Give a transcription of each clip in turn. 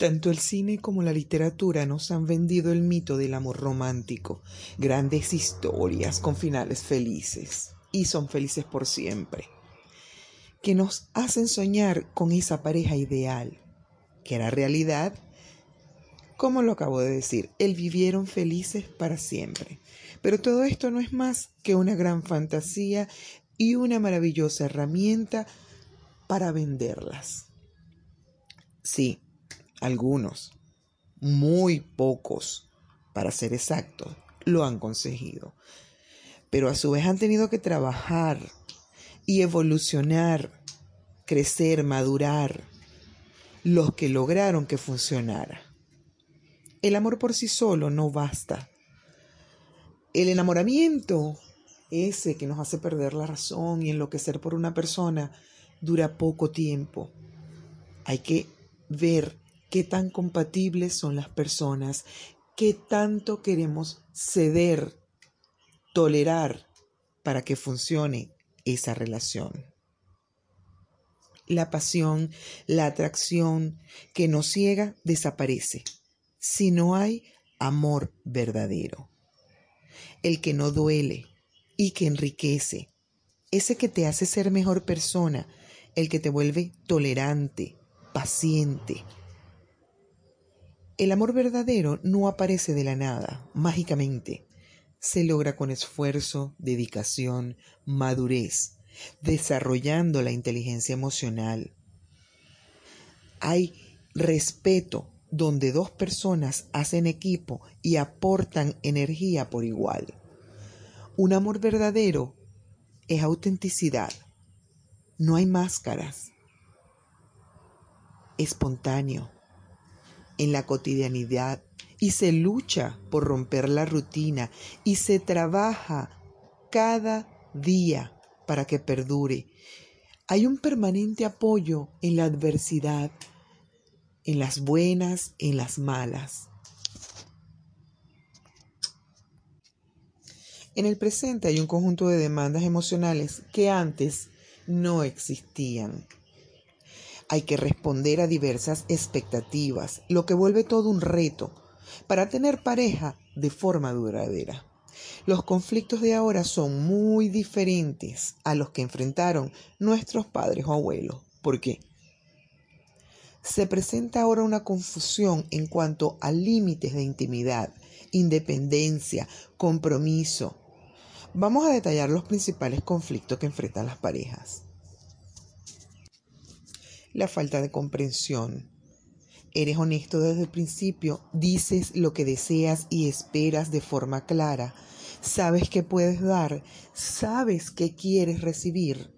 Tanto el cine como la literatura nos han vendido el mito del amor romántico, grandes historias con finales felices, y son felices por siempre, que nos hacen soñar con esa pareja ideal, que era realidad, como lo acabo de decir, el vivieron felices para siempre. Pero todo esto no es más que una gran fantasía y una maravillosa herramienta para venderlas. Sí, algunos, muy pocos, para ser exactos, lo han conseguido. Pero a su vez han tenido que trabajar y evolucionar, crecer, madurar, los que lograron que funcionara. El amor por sí solo no basta. El enamoramiento, ese que nos hace perder la razón y enloquecer por una persona, dura poco tiempo. Hay que ver qué tan compatibles son las personas, qué tanto queremos ceder, tolerar para que funcione esa relación. La pasión, la atracción que nos ciega desaparece si no hay amor verdadero. El que no duele y que enriquece, ese que te hace ser mejor persona, el que te vuelve tolerante, paciente, el amor verdadero no aparece de la nada, mágicamente. Se logra con esfuerzo, dedicación, madurez, desarrollando la inteligencia emocional. Hay respeto donde dos personas hacen equipo y aportan energía por igual. Un amor verdadero es autenticidad. No hay máscaras. Espontáneo en la cotidianidad y se lucha por romper la rutina y se trabaja cada día para que perdure. Hay un permanente apoyo en la adversidad, en las buenas, en las malas. En el presente hay un conjunto de demandas emocionales que antes no existían. Hay que responder a diversas expectativas, lo que vuelve todo un reto para tener pareja de forma duradera. Los conflictos de ahora son muy diferentes a los que enfrentaron nuestros padres o abuelos. ¿Por qué? Se presenta ahora una confusión en cuanto a límites de intimidad, independencia, compromiso. Vamos a detallar los principales conflictos que enfrentan las parejas la falta de comprensión. Eres honesto desde el principio, dices lo que deseas y esperas de forma clara, sabes que puedes dar, sabes que quieres recibir.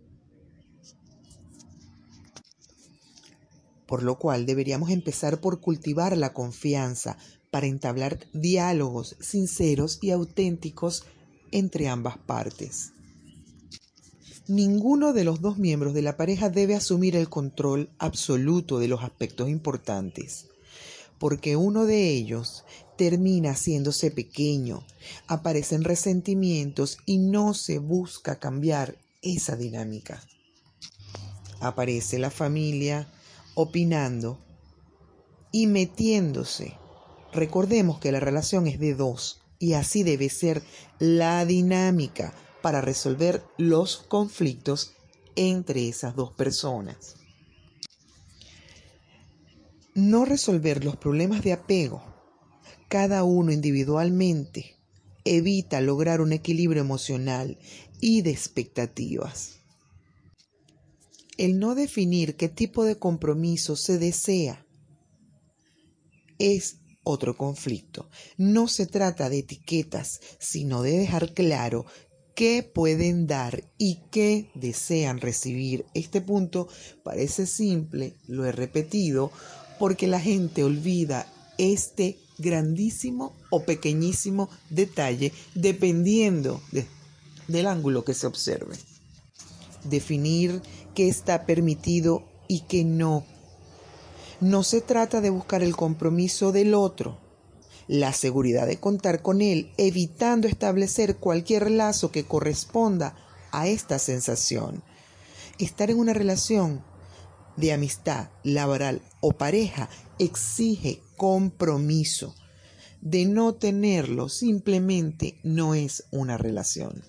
Por lo cual deberíamos empezar por cultivar la confianza para entablar diálogos sinceros y auténticos entre ambas partes. Ninguno de los dos miembros de la pareja debe asumir el control absoluto de los aspectos importantes, porque uno de ellos termina haciéndose pequeño, aparecen resentimientos y no se busca cambiar esa dinámica. Aparece la familia opinando y metiéndose. Recordemos que la relación es de dos y así debe ser la dinámica para resolver los conflictos entre esas dos personas. No resolver los problemas de apego, cada uno individualmente, evita lograr un equilibrio emocional y de expectativas. El no definir qué tipo de compromiso se desea es otro conflicto. No se trata de etiquetas, sino de dejar claro qué pueden dar y qué desean recibir. Este punto parece simple, lo he repetido, porque la gente olvida este grandísimo o pequeñísimo detalle dependiendo del ángulo que se observe. Definir qué está permitido y qué no. No se trata de buscar el compromiso del otro, la seguridad de contar con él, evitando establecer cualquier lazo que corresponda a esta sensación. Estar en una relación de amistad, laboral o pareja exige compromiso. De no tenerlo, simplemente no es una relación.